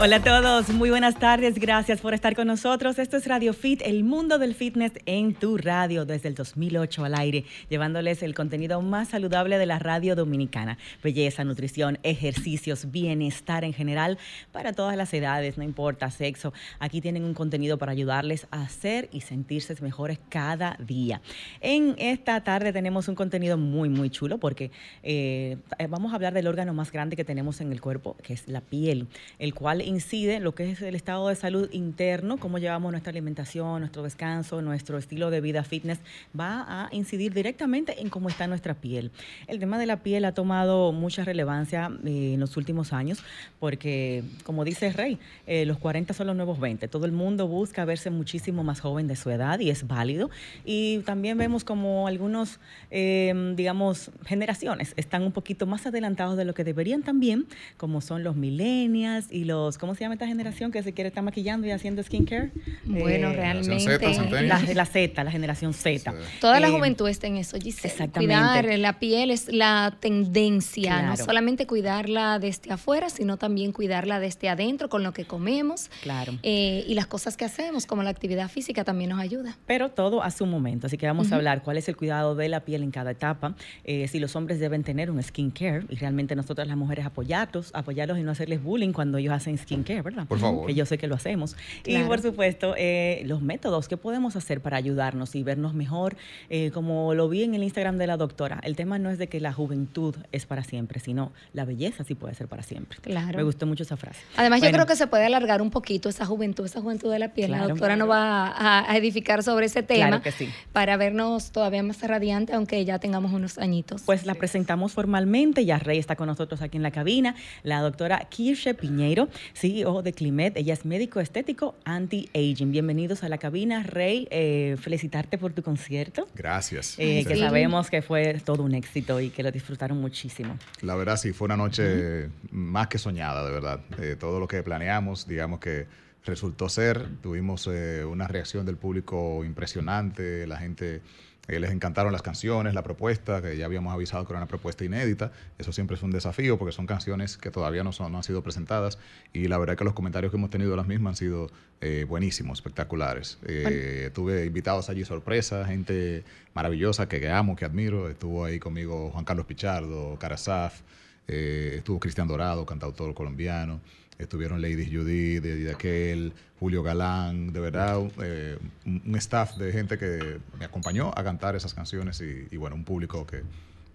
Hola a todos, muy buenas tardes, gracias por estar con nosotros. Esto es Radio Fit, el mundo del fitness en tu radio desde el 2008 al aire, llevándoles el contenido más saludable de la radio dominicana. Belleza, nutrición, ejercicios, bienestar en general para todas las edades, no importa sexo. Aquí tienen un contenido para ayudarles a hacer y sentirse mejores cada día. En esta tarde tenemos un contenido muy, muy chulo porque eh, vamos a hablar del órgano más grande que tenemos en el cuerpo, que es la piel, el cual incide en lo que es el estado de salud interno, cómo llevamos nuestra alimentación, nuestro descanso, nuestro estilo de vida fitness, va a incidir directamente en cómo está nuestra piel. El tema de la piel ha tomado mucha relevancia eh, en los últimos años porque, como dice Rey, eh, los 40 son los nuevos 20. Todo el mundo busca verse muchísimo más joven de su edad y es válido. Y también vemos como algunos, eh, digamos, generaciones están un poquito más adelantados de lo que deberían también, como son los millennials y los ¿cómo se llama esta generación que se quiere estar maquillando y haciendo skincare? Bueno, Eh, realmente. Z, la, la Z, la generación Z. Toda la Eh, juventud está en eso, Giselle. exactamente. Cuidar la piel es la tendencia, no Claro. solamente cuidarla desde afuera, sino también cuidarla desde adentro con lo que comemos Claro. eh, y las cosas que hacemos, como la actividad física también nos ayuda. Pero todo a su momento. Así que vamos a hablar cuál es el cuidado de la piel en cada etapa, eh, si los hombres deben tener un skincare y realmente nosotras las mujeres apoyarlos, apoyarlos y no hacerles bullying cuando ellos hacen skincare, ¿verdad? Por favor. Que yo sé que lo hacemos. Y por supuesto, eh, los métodos que podemos hacer para ayudarnos y vernos mejor, eh, como lo vi en el Instagram de la doctora. El tema no es de que la juventud es para siempre, sino la belleza sí puede ser para siempre. Claro. Me gustó mucho esa frase. Además, yo creo que se puede alargar un poquito esa juventud, esa juventud de la piel. La Claro. doctora nos va a, a edificar sobre ese tema Claro que sí. para vernos todavía más radiante, aunque ya tengamos unos añitos. Pues la presentamos formalmente, ya Rey está con nosotros aquí en la cabina, la doctora Kirsche Piñeiro, CEO de Climet, ella es médico estético anti-aging. Bienvenidos a la cabina, Rey, eh, felicitarte por tu concierto, Gracias. eh, que sí. sabemos que fue todo un éxito y que lo disfrutaron muchísimo. La verdad sí, fue una noche más que soñada, de verdad. Eh, todo lo que planeamos, digamos que resultó ser. Tuvimos eh, una reacción del público impresionante, la gente... eh, les encantaron las canciones, la propuesta, que ya habíamos avisado que era una propuesta inédita. Eso siempre es un desafío porque son canciones que todavía no, son, no han sido presentadas y la verdad que los comentarios que hemos tenido de las mismas han sido eh, buenísimos, espectaculares. Eh, Tuve invitados allí sorpresa, gente maravillosa que, que amo, que admiro. Estuvo ahí conmigo Juan Carlos Pichardo, Carasaf, eh, estuvo Cristian Dorado, cantautor colombiano. Estuvieron Lady Judy, de aquel, Julio Galán, de verdad, eh, un, un staff de gente que me acompañó a cantar esas canciones y, y bueno, un público que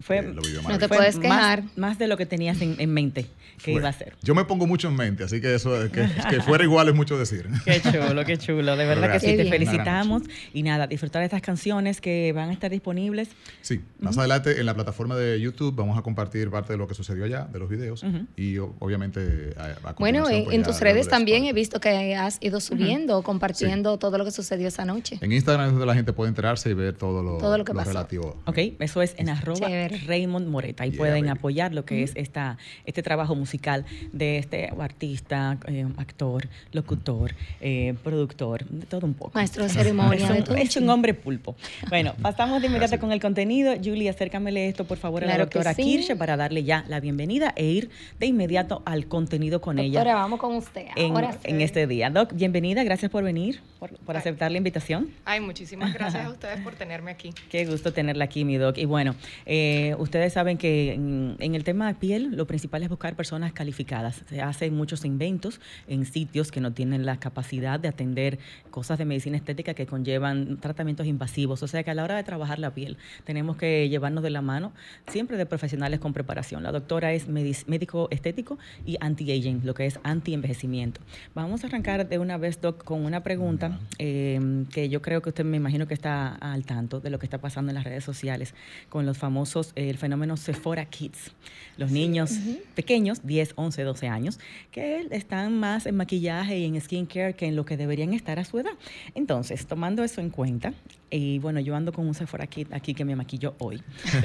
Fue- eh, lo vivió No te puedes más- quejar. Más, de lo que tenías en, en mente que Fue- iba a ser. Yo me pongo mucho en mente, así que eso, que, que fuera igual es mucho decir. Qué chulo, qué chulo. De verdad que sí, te bien. felicitamos. Y nada, disfrutar de estas canciones que van a estar disponibles. Sí, más adelante en la plataforma de YouTube vamos a compartir parte de lo que sucedió allá, de los videos, y o- obviamente a, a Bueno, eh, pues, en tus redes de también he visto que has ido subiendo, compartiendo todo lo que sucedió esa noche. En Instagram es donde la gente puede enterarse y ver todo lo, Todo lo que pasó. relativo. Ok, eso es en arroba Chévere. Raymond Moreta. Ahí Yeah, pueden baby. apoyar lo que es esta, este trabajo musical de este artista, eh, actor, locutor, eh, productor, de todo un poco. Maestro de ceremonia, Es de un, es un hombre pulpo. Bueno, pasamos de inmediato Gracias. con el contenido. Julie, acércamele esto, por favor, a Claro la doctora sí. Kirsche para darle ya la bienvenida e ir de inmediato al contenido con Doctora, ella vamos con usted. en, Ahora sí. en este día. Doc, bienvenida, gracias por venir, por, por aceptar la invitación. Ay, muchísimas gracias a ustedes por tenerme aquí. Qué gusto tenerla aquí, mi doc. Y bueno, eh, Eh, ustedes saben que en, en, el tema de piel, lo principal es buscar personas calificadas. Se hacen muchos inventos en sitios que no tienen la capacidad de atender cosas de medicina estética que conllevan tratamientos invasivos. O sea que a la hora de trabajar la piel, tenemos que llevarnos de la mano siempre de profesionales con preparación. La doctora es médico estético y anti-aging, lo que es anti-envejecimiento. Vamos a arrancar de una vez, Doc, con una pregunta eh, que yo creo que usted me imagino que está al tanto de lo que está pasando en las redes sociales con los famosos, eh, el fenómeno Sephora Kids. Los niños pequeños, 10, 11, 12 años, que están más en maquillaje y en skincare que en lo que deberían estar a su edad. Entonces, tomando eso en cuenta, y bueno, yo ando con un Sephora Kit aquí que me maquilló hoy,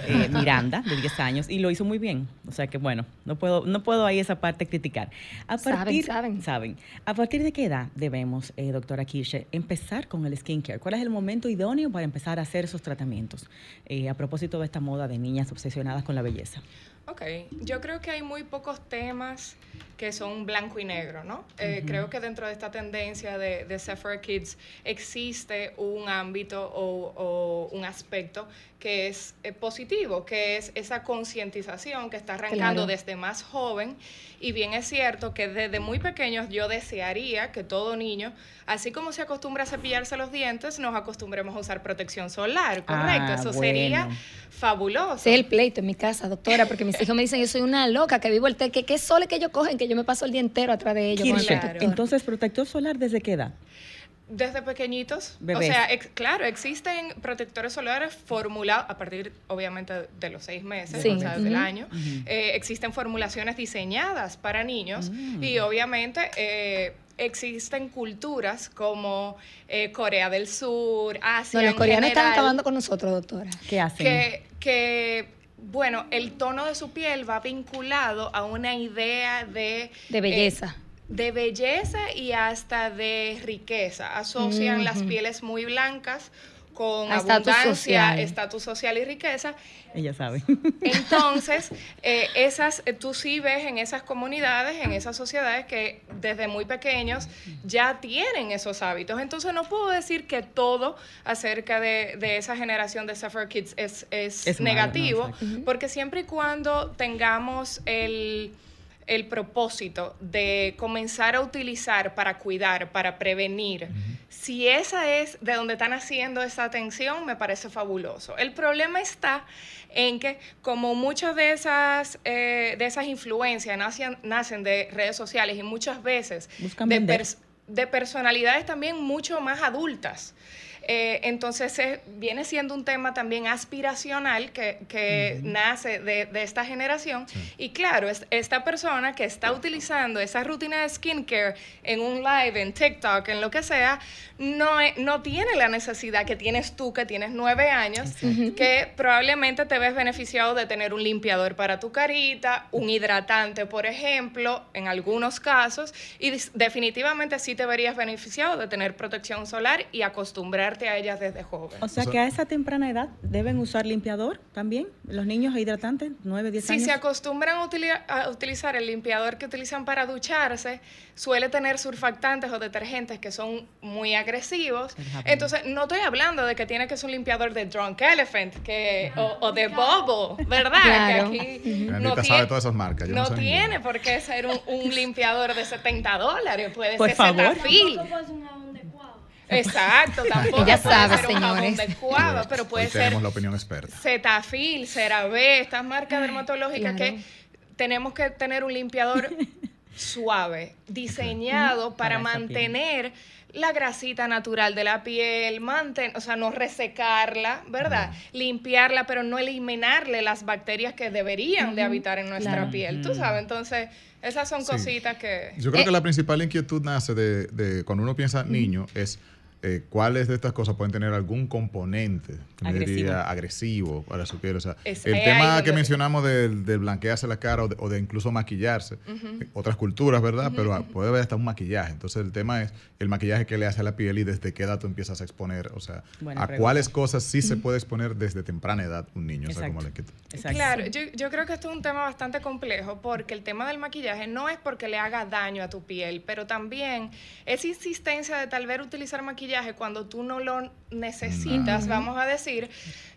eh, Miranda, de 10 años, y lo hizo muy bien. O sea que bueno, no puedo, no puedo ahí esa parte criticar. A partir, saben, saben. ¿A partir de qué edad debemos, eh, doctora Kirche, empezar con el skincare? ¿Cuál es el momento idóneo para empezar a hacer esos tratamientos? Eh, a propósito de esta moda de niñas obsesionadas con la belleza. Ok, yo creo que hay muy pocos temas que son blanco y negro, ¿no? Eh, creo que dentro de esta tendencia de, de Sephora Kids existe un ámbito o, un aspecto que es eh, positivo, que es esa concientización que está arrancando desde más joven. Y bien es cierto que desde muy pequeños yo desearía que todo niño, así como se acostumbra a cepillarse los dientes, nos acostumbremos a usar protección solar, ¿correcto? Ah, Eso sería fabuloso. Sí, el pleito en mi casa, doctora, porque mis hijos me dicen, yo soy una loca, que vivo el té, que qué soles que ellos cogen, que yo me paso el día entero atrás de ellos. Entonces, ¿protector solar desde qué edad? Desde pequeñitos. O sea, claro, existen protectores solares formulados a partir, obviamente, de los seis meses, o sea, del año. Eh, existen formulaciones diseñadas para niños mm. y, obviamente, eh, existen culturas como eh, Corea del Sur, Asia. No, los coreanos están acabando con nosotros, doctora. ¿Qué hacen? Que, que bueno, el tono de su piel va vinculado a una idea de... De belleza de belleza y hasta de riqueza. Asocian las pieles muy blancas con abundancia, estatus social y riqueza. Ella sabe. Entonces, eh, esas, eh, tú sí ves en esas comunidades, en esas sociedades que desde muy pequeños ya tienen esos hábitos. Entonces, no puedo decir que todo acerca de, esa generación de Suffer Kids es, negativo, porque siempre y cuando tengamos el el propósito de comenzar a utilizar para cuidar, para prevenir, si esa es de donde están haciendo esa atención, me parece fabuloso. El problema está en que como muchas de esas, eh, de esas influencias nacen, nacen de redes sociales y muchas veces de, de personalidades también mucho más adultas. Eh, entonces viene siendo un tema también aspiracional que, nace de, esta generación. Y claro, esta persona que está utilizando esa rutina de skincare en un live, en TikTok, en lo que sea, no, no tiene la necesidad que tienes tú, que tienes nueve años, que probablemente te ves beneficiado de tener un limpiador para tu carita, un hidratante, por ejemplo, en algunos casos, y definitivamente sí te verías beneficiado de tener protección solar y acostumbrarte a ellas desde joven. O sea, que a esa temprana edad deben usar limpiador también, los niños hidratantes, 9, 10 años. Si se acostumbran a, utilizar el limpiador que utilizan para ducharse, suele tener surfactantes o detergentes que son muy agresivos. Entonces, no estoy hablando de que tiene que ser un limpiador de Drunk Elephant que, o, de Bubble, ¿verdad? Claro. Que aquí no tiene, sabe todas esas marcas. no, tiene por qué ser un, limpiador de 70 dólares, puede ser favor. Cetaphil. Exacto, tampoco. Ella sabe, señores. pero puede ser. Tenemos la opinión experta. Cetaphil, CeraVe, estas marcas dermatológicas que tenemos que tener un limpiador suave, diseñado para, mantener la grasita natural de la piel, mantener, o sea, no resecarla, ¿verdad? Limpiarla, pero no eliminarle las bacterias que deberían de habitar en nuestra piel. Tú sabes, entonces, esas son cositas que... Yo creo que la principal inquietud nace de, de cuando uno piensa niño, es eh, cuáles de estas cosas pueden tener algún componente agresivo. agresivo para su piel. O sea, el tema que mencionamos de, blanquearse la cara o de, incluso maquillarse, eh, otras culturas, ¿verdad? Pero puede haber hasta un maquillaje. Entonces el tema es el maquillaje que le hace a la piel y desde qué edad tú empiezas a exponer, o sea, a cuáles cosas sí se puede exponer desde temprana edad un niño. O sea, como le Claro, yo, yo creo que esto es un tema bastante complejo porque el tema del maquillaje no es porque le haga daño a tu piel, pero también esa insistencia de tal vez utilizar maquillaje maquillaje cuando tú no lo necesitas, vamos a decir,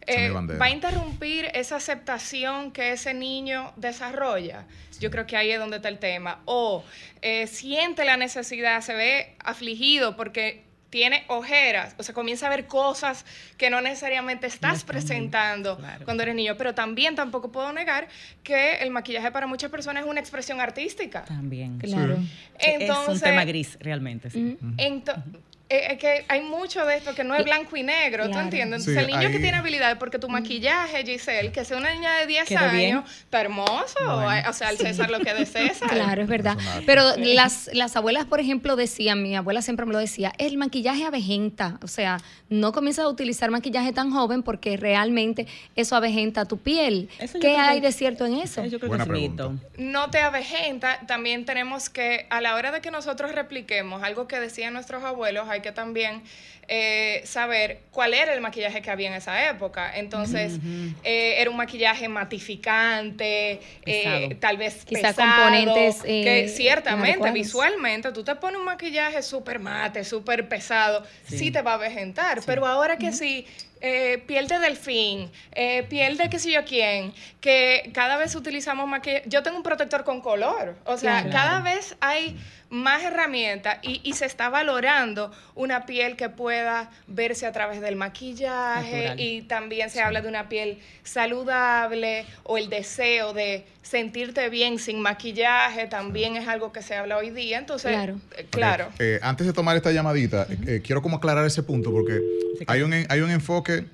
eh, va a interrumpir esa aceptación que ese niño desarrolla. Yo creo que ahí es donde está el tema. O eh, siente la necesidad, se ve afligido porque tiene ojeras, o sea, comienza a ver cosas que no necesariamente estás bien, presentando claro. cuando eres niño, pero también tampoco puedo negar que el maquillaje para muchas personas es una expresión artística. También. Claro. Entonces, es un tema gris, realmente. sí. ento- eh, es que hay mucho de esto que no es blanco y negro, ¿tú Claro. entiendes? Sí, Entonces, el niño que tiene habilidades, porque tu maquillaje, Giselle, que sea una niña de 10 Quedó bien. años, está hermoso. Bueno. O sea, el César lo que es de César. Claro, es verdad. Pero las, las abuelas, por ejemplo, decían, mi abuela siempre me lo decía, el maquillaje avejenta. O sea, no comienzas a utilizar maquillaje tan joven porque realmente eso avejenta tu piel. Eso ¿Qué hay que- de cierto en eso? Yo creo Buena que es pregunta. mito. no te avejenta, también tenemos que, a la hora de que nosotros repliquemos algo que decían nuestros abuelos, hay que también eh, saber cuál era el maquillaje que había en esa época. Entonces, eh, era un maquillaje matificante, eh, tal vez Quizá pesado, componentes, eh, que ciertamente, inadecuados. visualmente, tú te pones un maquillaje súper mate, súper pesado, sí. Sí. te va a avejentar. Pero ahora que sí, eh, piel de delfín, eh, piel de qué sé yo quién, que cada vez utilizamos maquillaje. Yo tengo un protector con color. O sea, Claro. cada vez hay más herramientas y, y se está valorando una piel que pueda verse a través del maquillaje Natural. y también se habla de una piel saludable o el deseo de sentirte bien sin maquillaje también es algo que se habla hoy día. Entonces, Claro. eh, claro. Ok, eh, antes de tomar esta llamadita, eh, quiero como aclarar ese punto porque hay un, en- hay un enfoque,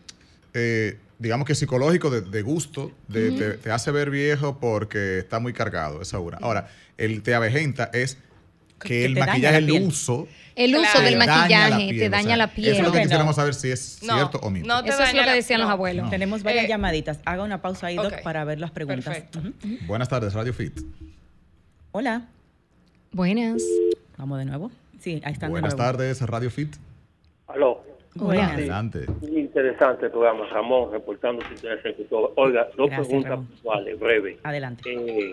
eh, digamos que psicológico, de, de gusto, de, te, te hace ver viejo porque está muy cargado esa una. Ahora, el te avejenta es que, Que el maquillaje, la el uso, El uso Claro. del te daña la maquillaje piel, te o daña sea, la piel. Eso es lo que quisiéramos no. saber si es No, cierto o mito. no te Eso es lo que la- decían los no. abuelos. Tenemos varias Eh, llamaditas. Haga una pausa ahí, Doc, ok. para ver las preguntas. Buenas tardes, Radio Fit. Hola. Buenas. Vamos de nuevo. Sí, ahí están Buenas de nuevo. tardes, Radio Fit. Aló. Buenas. Adelante. Muy interesante el programa, Ramón, reportando su interés. Oiga, dos Gracias, preguntas puntuales, breves. Adelante. Eh,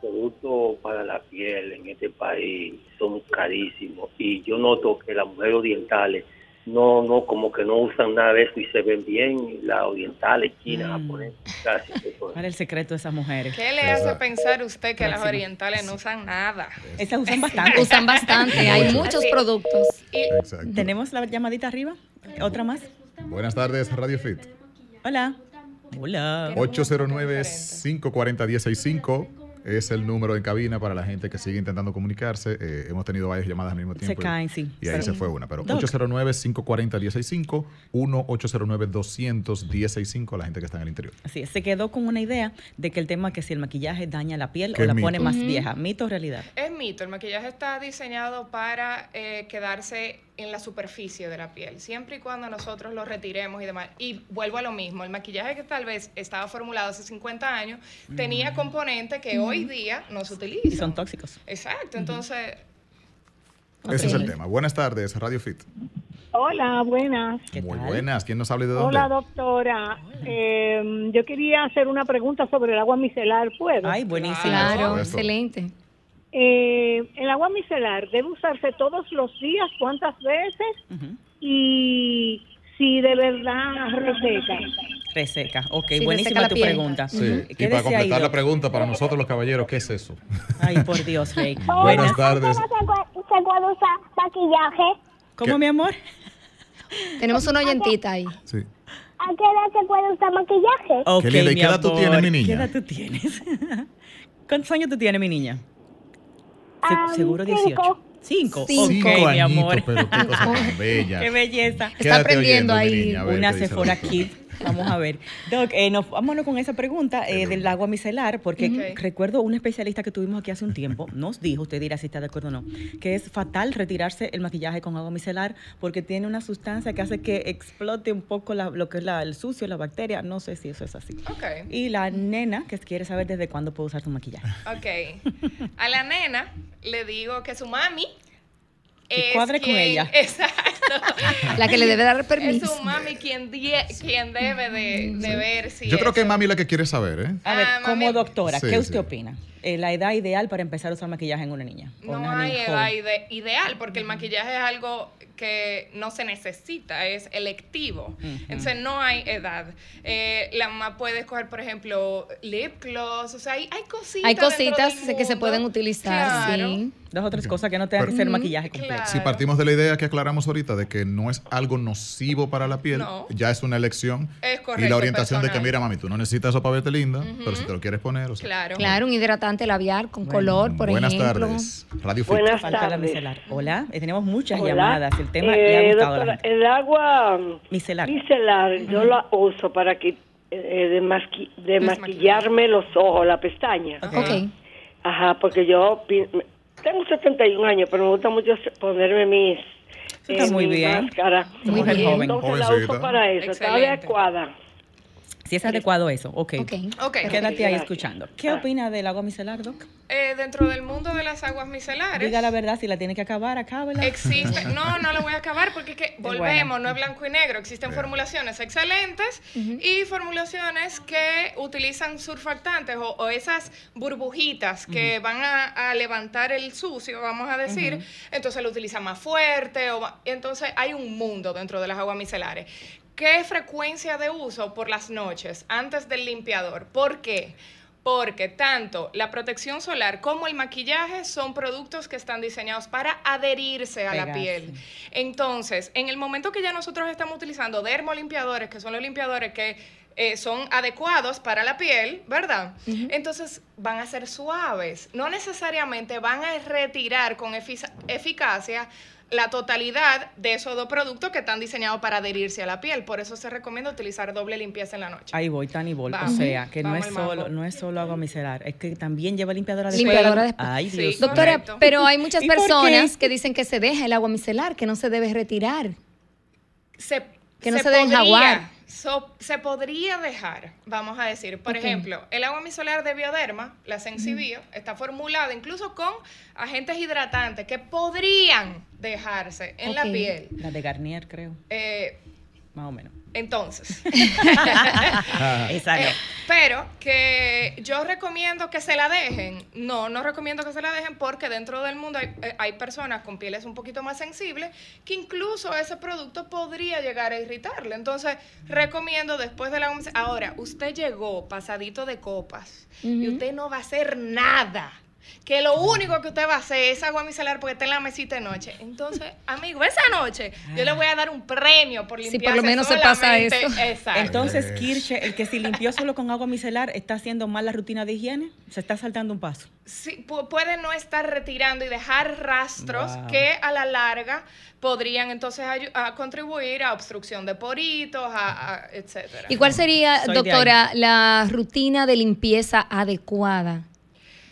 productos para la piel en este país son carísimos y yo noto que las mujeres orientales no, no, como que no usan nada de eso y se ven bien, las orientales, chinas, Mm. japonesas. ¿Cuál es el secreto de esas mujeres? ¿Qué le hace pensar usted que las orientales no usan nada? Esas usan bastante. Usan bastante, hay Mucho. muchos productos. Exacto. ¿Tenemos la llamadita arriba? ¿Otra más? Buenas tardes, Radio Fit. Hola. Hola. 809-540-165 es el número en cabina para la gente que sigue intentando comunicarse. Eh, hemos tenido varias llamadas al mismo Se tiempo. y- caen, sí. Y ahí se fue una. Pero Doc. 809-540-165, 1-809-200-165, la gente que está en el interior. Así es, se quedó con una idea de que el tema que si el maquillaje daña la piel o la mito. pone más vieja. Mito o realidad. Es mito, el maquillaje está diseñado para eh, quedarse en la superficie de la piel, siempre y cuando nosotros lo retiremos y demás. Y vuelvo a lo mismo, el maquillaje que tal vez estaba formulado hace 50 años tenía componentes que hoy día no se utilizan. Y son tóxicos. Exacto, entonces Ese es el tema. Buenas tardes, Radio Fit. Hola, buenas. ¿Qué Muy tal? buenas. ¿Quién nos habla y de dónde? Hola, doctora. Eh, yo quería hacer una pregunta sobre el agua micelar, ¿puedo? Ay, buenísimo. Claro, excelente. Eh, el agua micelar debe usarse todos los días, ¿cuántas veces? Ujú. Y si de verdad reseca. Reseca. Ok, Sí, buenísima reseca tu piel. pregunta. Sí. ¿Qué Y para completar la pregunta para nosotros los caballeros, ¿qué es eso? Ay, por Dios, Rey. Buenas tardes. se puede usar maquillaje? ¿Cómo, ¿Qué? mi amor? Tenemos una oyentita ahí. Sí. ¿A qué edad se puede usar maquillaje? Ok, Qué linda. ¿Y mi qué edad tú tienes, mi niña? ¿Qué edad tú tienes? ¿Cuántos años tú tienes, mi niña? Se- seguro cinco. 18. Cinco. Cinco. Ok, Cinco mi amor. pero qué cosa tan bella. Qué belleza. Quédate aprendiendo oyendo, ahí. niña, a ver Una Sephora Kid. Vamos a ver. Doc, eh, nos, vámonos con esa pregunta eh, del agua micelar, porque Ok. recuerdo un especialista que tuvimos aquí hace un tiempo, nos dijo, usted dirá si está de acuerdo o no, que es fatal retirarse el maquillaje con agua micelar porque tiene una sustancia que hace que explote un poco la- lo que es la- el sucio, la bacteria. No sé si eso es así. Ok. Y la nena que quiere saber desde cuándo puede usar su maquillaje. Ok. A la nena le digo que su mami. Que es cuadre con quien- ella. Exacto. La que le debe dar Es permiso. su mami quien, die- quien debe de, de ver si. Yo creo que es mami la que quiere saber, ¿eh? A ver, Ah, como mami. doctora, Sí, ¿qué usted sí. opina? Eh, la edad ideal para empezar a usar maquillaje en una niña. No una hay niña edad ide- ideal porque el maquillaje es algo que no se necesita, es electivo. Entonces no hay edad. Eh, la mamá puede escoger, por ejemplo, lip gloss, o sea, hay, hay cositas. Hay cositas del que se pueden utilizar, Claro. sí. Dos o tres cosas que no tengan que ser maquillaje completo. Si partimos de la idea que aclaramos ahorita de que no es algo nocivo para la piel, No. ya es una elección. Es y correcto, la orientación de que, mira, mami, tú no necesitas eso para verte linda, pero si te lo quieres poner, o sea. Claro. Claro, un hidratante labial con color, por Buenas ejemplo. tardes. Radio Fit. Buenas la tardes. micelar. Hola, eh, tenemos muchas Hola. llamadas. El tema Eh, le ha gustado a la doctora, gente. El agua mm, Micelar. micelar yo la uso para que eh, de, masqui- de maquillarme los ojos, la pestaña. Ok. Ajá, porque yo tengo 71 años, pero me gusta mucho ponerme mis está muy mi bien. máscara. Muy bien. Joven. Entonces la uso para eso, está adecuada. Si es adecuado eso, ok. Ok. Quédate ahí escuchando. ¿Qué opina del agua micelar, Doc? Eh, dentro del mundo de las aguas micelares. Diga la verdad, si la tiene que acabar, acábela. Existe, no, no lo voy a acabar porque es que volvemos, no es blanco y negro. Existen formulaciones excelentes y formulaciones que utilizan surfactantes o, o esas burbujitas que van a, a levantar el sucio, vamos a decir. Entonces lo utilizan más fuerte. O, entonces hay un mundo dentro de las aguas micelares. ¿Qué frecuencia de uso por las noches antes del limpiador? ¿Por qué? Porque tanto la protección solar como el maquillaje son productos que están diseñados para adherirse a la piel. Entonces, en el momento que ya nosotros estamos utilizando dermolimpiadores, que son los limpiadores que eh, son adecuados para la piel, ¿verdad? Entonces van a ser suaves. No necesariamente van a retirar con efic- eficacia la totalidad de esos dos productos que están diseñados para adherirse a la piel. Por eso se recomienda utilizar doble limpieza en la noche. Ahí voy, Tani Bol. O sea, que no es, solo, no es solo agua micelar, es que también lleva limpiadora de Limpiadora pelo. de Ay, Sí, Doctora, pero hay muchas ¿Y personas que dicen que se deja el agua micelar, que no se debe retirar. se, Que no se deben podría- jaguar. So- se podría dejar, vamos a decir, por ejemplo, el agua micelar de Bioderma, la Sensibio, está formulada incluso con agentes hidratantes que podrían dejarse en la piel. La de Garnier, creo, Eh, más o menos. entonces, Esa no. Eh, pero que yo recomiendo que se la dejen. No, no recomiendo que se la dejen porque dentro del mundo hay, eh, hay personas con pieles un poquito más sensibles que incluso ese producto podría llegar a irritarle. Entonces, recomiendo después de la... Ahora, usted llegó pasadito de copas y usted no va a hacer nada. Que lo único que usted va a hacer es agua micelar porque está en la mesita de noche. Entonces, amigo, esa noche yo le voy a dar un premio por limpiar. por lo menos se pasa eso. Exacto. Entonces, Kirche, el que si limpió solo con agua micelar, ¿está haciendo mal la rutina de higiene? Se está saltando un paso. Sí, pu- puede no estar retirando y dejar rastros Wow. que a la larga podrían entonces a contribuir a obstrucción de poritos, a, a- etcétera. ¿Y cuál sería, Soy doctora, la rutina de limpieza adecuada?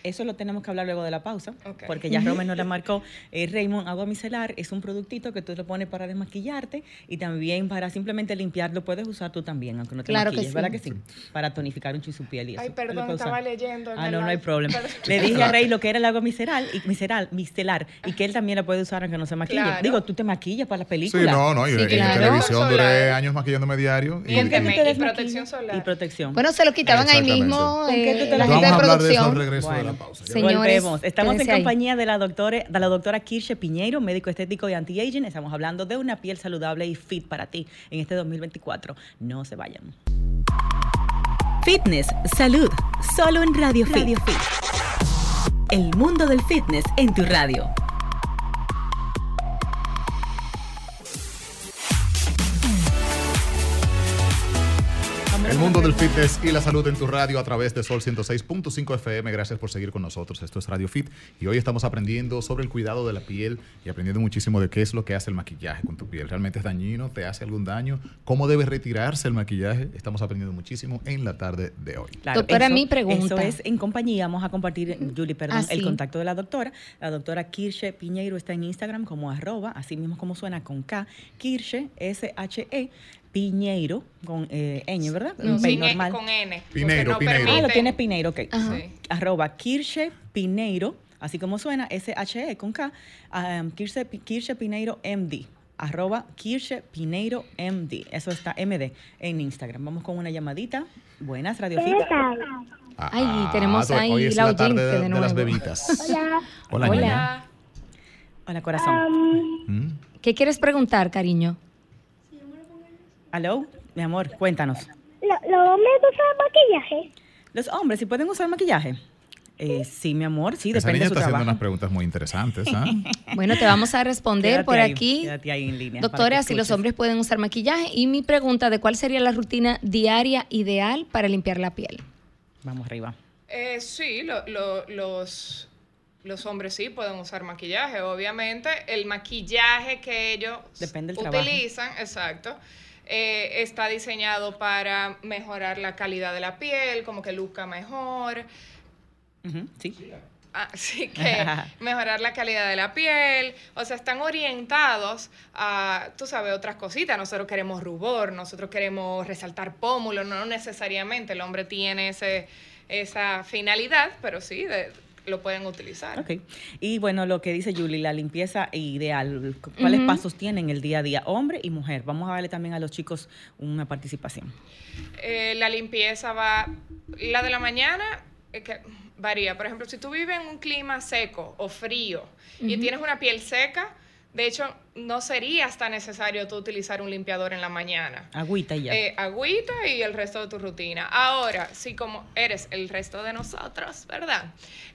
Eso lo tenemos que hablar luego de la pausa, porque ya Romer nos la marcó. Eh, Raymond, agua micelar es un productito que tú lo pones para desmaquillarte y también para simplemente limpiar. Lo puedes usar tú también, aunque no te Claro que maquilles, sí. ¿verdad que sí? Para tonificar un chin piel y eso. Ay, perdón, estaba leyendo. en Ah, no, no hay problema. Le dije a Rey lo que era el agua micelar y micelar, micelar y que él también la puede usar aunque no se maquille. Claro. Digo, tú te maquillas para las Sí, películas. no, no. Y en televisión duré años maquillándome diario. Y, Y, que y protección solar. Y protección. Bueno, se lo quitaban ahí mismo ¿Con qué tú eh, te la gente Vamos de a hablar de eso al producción. regreso de Bueno. Pausa. Señores, Volvemos. Estamos en ahí. compañía de la doctora, de la doctora Kirsche Piñeiro, médico estético y anti-aging. Estamos hablando de una piel saludable y fit para ti en este 2024. No se vayan. Fitness, salud, solo en Radio Fit. El mundo del fitness en tu radio. El mundo del fitness y la salud en tu radio a través de Sol 106.5 FM. Gracias por seguir con nosotros. Esto es Radio Fit y hoy estamos aprendiendo sobre el cuidado de la piel y aprendiendo muchísimo de qué es lo que hace el maquillaje con tu piel. ¿Realmente es dañino? ¿Te hace algún daño? ¿Cómo debe retirarse el maquillaje? Estamos aprendiendo muchísimo en la tarde de hoy. Claro, Doctora, eso- mi pregunta. Eso es en compañía. Vamos a compartir, Julie, perdón, Ah, el sí. contacto de la doctora. La doctora Kirsche Piñeiro está en Instagram como arroba, así mismo como suena con K, Kirsche, S-H-E, Piñeiro, con eh, ñ, ¿verdad? No, P normal. con N. porque Pineiro, no Pineiro. Ah, lo permiten- tiene Pineiro, ok. Sí. Arroba Kirsche Pineiro, así como suena, S-H-E con K, um, Kirsche, Kirsche Pineiro MD. Arroba Kirsche Pineiro MD. Eso está MD en Instagram. Vamos con una llamadita. Buenas, Radio Fit. Ay, tenemos Ah, ahí hoy es la la tarde de, de de nuevo. las bebitas. Hola. Hola, niña. Hola, corazón. Um, Mm. ¿Qué quieres preguntar, cariño? Aló, mi amor, cuéntanos. ¿Lo- ¿Los hombres usan maquillaje? ¿Los hombres sí pueden usar maquillaje? Eh, sí, mi amor, sí, Esa depende niña de su está haciendo unas preguntas muy interesantes. ¿ah? Bueno, te vamos a responder Quédate por ahí, aquí. quédate ahí en línea para Doctora, que si los escuches. hombres pueden usar maquillaje. Y mi pregunta de cuál sería la rutina diaria ideal para limpiar la piel. Vamos arriba. Eh, sí, lo- lo- los, los hombres sí pueden usar maquillaje, obviamente. El maquillaje que ellos Depende del trabajo. utilizan, exacto, eh, está diseñado para mejorar la calidad de la piel, como que luzca mejor. Sí. Así que mejorar la calidad de la piel, o sea, están orientados a, tú sabes, otras cositas. Nosotros queremos rubor, nosotros queremos resaltar pómulo, no necesariamente el hombre tiene ese, esa finalidad, pero sí, de- lo pueden utilizar. Ok. Y bueno, lo que dice Julie, la limpieza ideal. ¿Cuáles pasos tienen el día a día? Hombre y mujer. Vamos a darle también a los chicos una participación. Eh, la limpieza va, la de la mañana eh, que varía. Por ejemplo, si tú vives en un clima seco o frío y tienes una piel seca, de hecho, no sería hasta necesario tú utilizar un limpiador en la mañana. Agüita y ya. Eh, agüita y el resto de tu rutina. Ahora, si como eres el resto de nosotros, ¿verdad?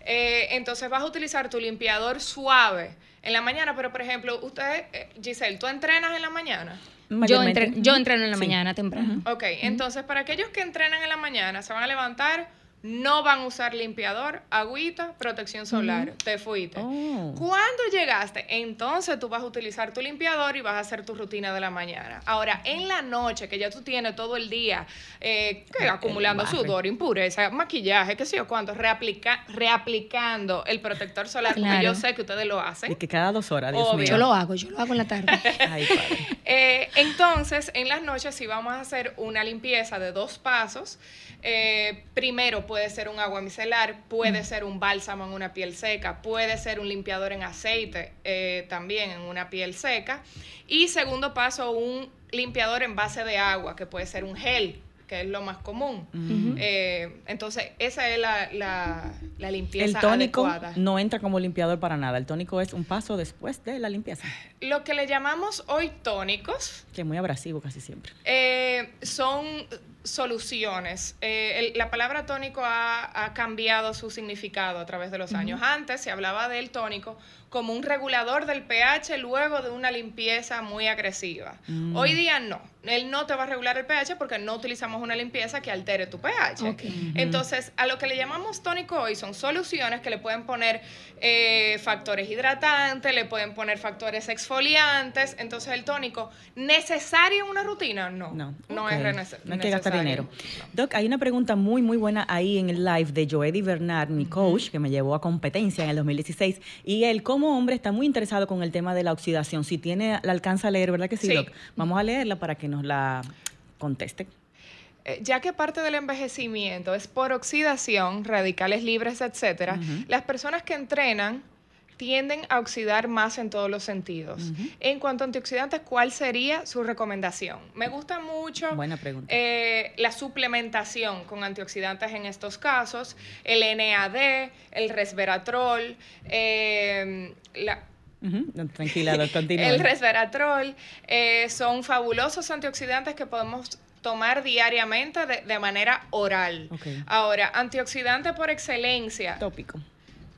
Eh, entonces vas a utilizar tu limpiador suave en la mañana, pero por ejemplo, usted, eh, Giselle, ¿tú entrenas en la mañana? Yo, entre- yo entreno en la Sí. mañana temprano. Ok, entonces para aquellos que entrenan en la mañana, se van a levantar, no van a usar limpiador, agüita, protección solar. Te fuiste. Oh. Cuando llegaste, entonces tú vas a utilizar tu limpiador y vas a hacer tu rutina de la mañana. Ahora, en la noche, que ya tú tienes todo el día eh, que acumulando sudor, impureza, maquillaje, qué sé yo cuánto, reaplica- reaplicando el protector solar, Claro. yo sé que ustedes lo hacen. Y que cada dos horas, Dios Obvio. mío. Yo lo hago, yo lo hago en la tarde. Ay, padre. Eh, entonces, en las noches sí vamos a hacer una limpieza de dos pasos. Eh, primero puede ser un agua micelar, puede ser un bálsamo en una piel seca, puede ser un limpiador en aceite eh, también en una piel seca. Y segundo paso, un limpiador en base de agua, que puede ser un gel, que es lo más común. Eh, entonces, esa es la, la- la El limpieza tónico adecuada. no entra como limpiador para nada. El tónico es un paso después de la limpieza, Lo que le llamamos hoy tónicos, que es muy abrasivo casi siempre. Eh, son soluciones. Eh, el- la palabra tónico ha, ha cambiado su significado a través de los años. Antes se hablaba del tónico como un regulador del pH luego de una limpieza muy agresiva. Mm. Hoy día no. Él no te va a regular el pH porque no utilizamos una limpieza que altere tu pH. Entonces, a lo que le llamamos tónico hoy son soluciones que le pueden poner eh, factores hidratantes, le pueden poner factores exfoliantes. Entonces, el tónico, ¿necesario en una rutina? No. No, Ok. es rene- No hay que gastar dinero. Doc, hay una pregunta muy, muy buena ahí en el live de Joedy Bernard, mi coach, que me llevó a competencia en el 2016. Y él, como hombre, está muy interesado con el tema de la oxidación. Si tiene, la alcanza a leer, ¿verdad que sí, Sí. Doc? Vamos a leerla para que nos la conteste. Eh, ya que parte del envejecimiento es por oxidación, radicales libres, etcétera, las personas que entrenan tienden a oxidar más en todos los sentidos. En cuanto a antioxidantes, ¿cuál sería su recomendación? Me gusta mucho Buena pregunta. eh, la suplementación con antioxidantes en estos casos, el NAD, el resveratrol, eh, la, Tranquila, el resveratrol eh, son fabulosos antioxidantes que podemos tomar diariamente de, de manera oral. Ahora, antioxidante por excelencia, Tópico.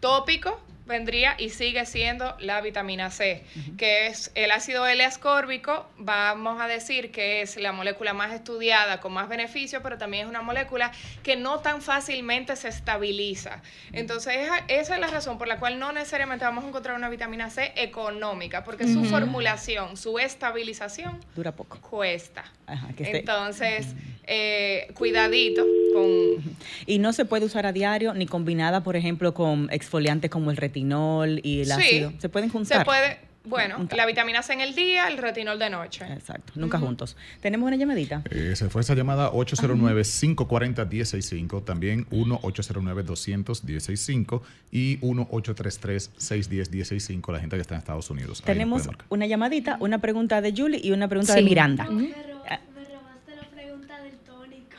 tópico, vendría y sigue siendo la vitamina C, que es el ácido L-ascórbico, vamos a decir que es la molécula más estudiada con más beneficio, pero también es una molécula que no tan fácilmente se estabiliza. Entonces, esa, esa es la razón por la cual no necesariamente vamos a encontrar una vitamina C económica, porque su formulación, su estabilización Dura poco. cuesta. Ajá, que Entonces, eh, cuidadito con Y no se puede usar a diario ni combinada, por ejemplo, con exfoliantes como el retinol y el Sí. ácido. Se pueden juntar. Se puede, bueno, Juntar. la vitamina C en el día, el retinol de noche. Exacto, nunca juntos. Tenemos una llamadita. Eh, se fue esa llamada 809-540-165, también 1-809-200-165 y 1-833-610-165, la gente que está en Estados Unidos. Ahí Tenemos una llamadita, una pregunta de Julie y una pregunta de Sí. Miranda. Ujú. Ah,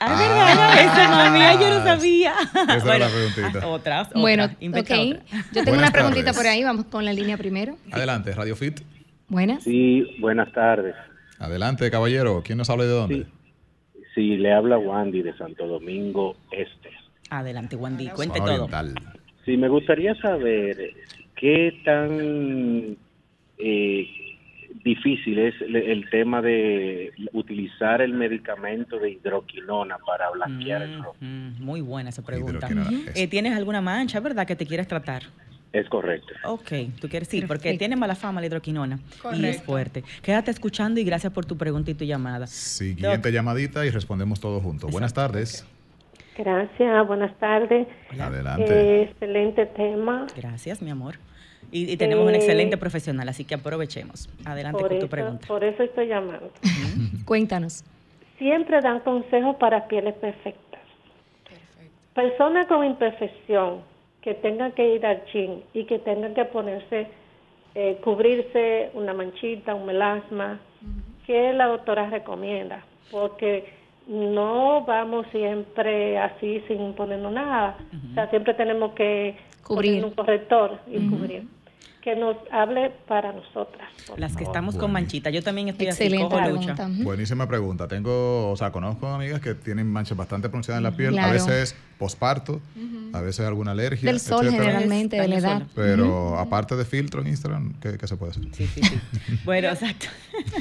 Ah. Ah. Esa mami, ay, yo no sabía. Esa era la preguntita. ah, otra, otra, Bueno, otra. Yo tengo Buenas una preguntita tardes. por ahí, vamos con la línea primero. Adelante, Radio Fit. Buenas. Sí, buenas tardes. Adelante, caballero. ¿Quién nos habla y de dónde? Sí, le habla Wandy de Santo Domingo Este. Adelante, Wandy, cuente todo. oriental. Sí, me gustaría saber qué tan eh, difícil es el, el tema de utilizar el medicamento de hidroquinona para blanquear el rostro. Mm, Muy buena esa pregunta. Eh, ¿Tienes alguna mancha, verdad, que te quieres tratar? Es correcto. Ok, tú quieres sí, porque tiene mala fama la hidroquinona y es fuerte. Quédate escuchando y gracias por tu pregunta y tu llamada. Siguiente llamadita y respondemos todos juntos. Buenas tardes. Gracias, buenas tardes. Adelante. Eh, excelente tema. Gracias, mi amor. Y, y tenemos un excelente profesional, así que aprovechemos. Adelante con tu eso, pregunta. por eso estoy llamando. Cuéntanos. Siempre dan consejos para pieles perfectas. Personas con imperfección que tengan que ir al gym y que tengan que ponerse, eh, cubrirse una manchita, un melasma, ¿qué la doctora recomienda? Porque no vamos siempre así sin ponernos nada. O sea, siempre tenemos que Cubrir. poner un corrector y cubrir. Que nos hable para nosotras. Las que estamos con manchita. Yo también estoy así, Excelente cojo lucha. pregunta. Buenísima pregunta. Tengo, o sea, conozco amigas que tienen manchas bastante pronunciadas en la piel. Claro. A veces posparto, a veces alguna alergia. Del sol etcétera. generalmente, de la edad. Pero aparte de filtro en Instagram, ¿qué, qué se puede hacer? Sí, sí, sí. bueno, exacto.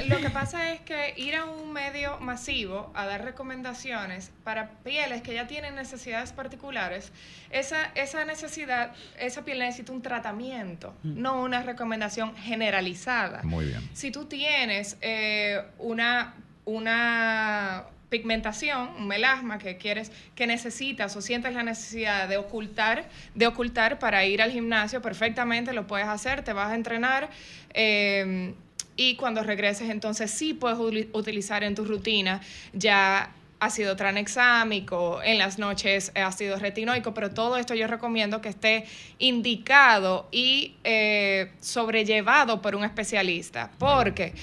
Lo que pasa es que ir a un medio masivo a dar recomendaciones para pieles que ya tienen necesidades particulares, esa, esa necesidad, esa piel necesita un tratamiento, no una recomendación generalizada. Muy bien. Si tú tienes eh, una, una pigmentación, un melasma que quieres, que necesitas o sientes la necesidad de ocultar, de ocultar para ir al gimnasio, perfectamente lo puedes hacer, te vas a entrenar. eh, y cuando regreses, entonces sí puedes utilizar en tu rutina. Ya ácido tranexámico, en las noches eh, ácido retinoico, pero todo esto yo recomiendo que esté indicado y eh, sobrellevado por un especialista, porque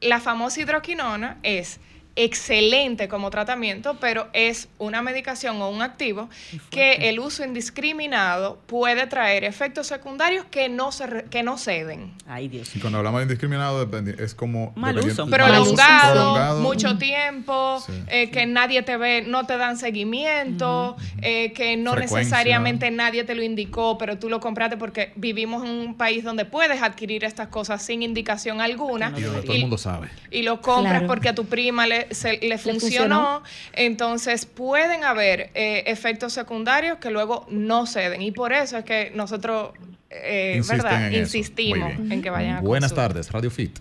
la famosa hidroquinona es excelente como tratamiento, pero es una medicación o un activo que el uso indiscriminado puede traer efectos secundarios que no se re- que no ceden. Ay, Dios. Y cuando hablamos de indiscriminado, es como... Mal uso. prolongado, prolongado. mucho tiempo, Sí. eh, que nadie te ve, no te dan seguimiento, eh, que no Frecuencia. necesariamente nadie te lo indicó, pero tú lo compraste porque vivimos en un país donde puedes adquirir estas cosas sin indicación alguna. Y donde todo el mundo sabe. y lo compras Claro. porque a tu prima le, se- le funcionó, funcionó. entonces pueden haber eh, efectos secundarios que luego no ceden. Y por eso es que nosotros, eh, ¿verdad? en. Insistimos en que vayan a Buenas tardes, Radio Fit.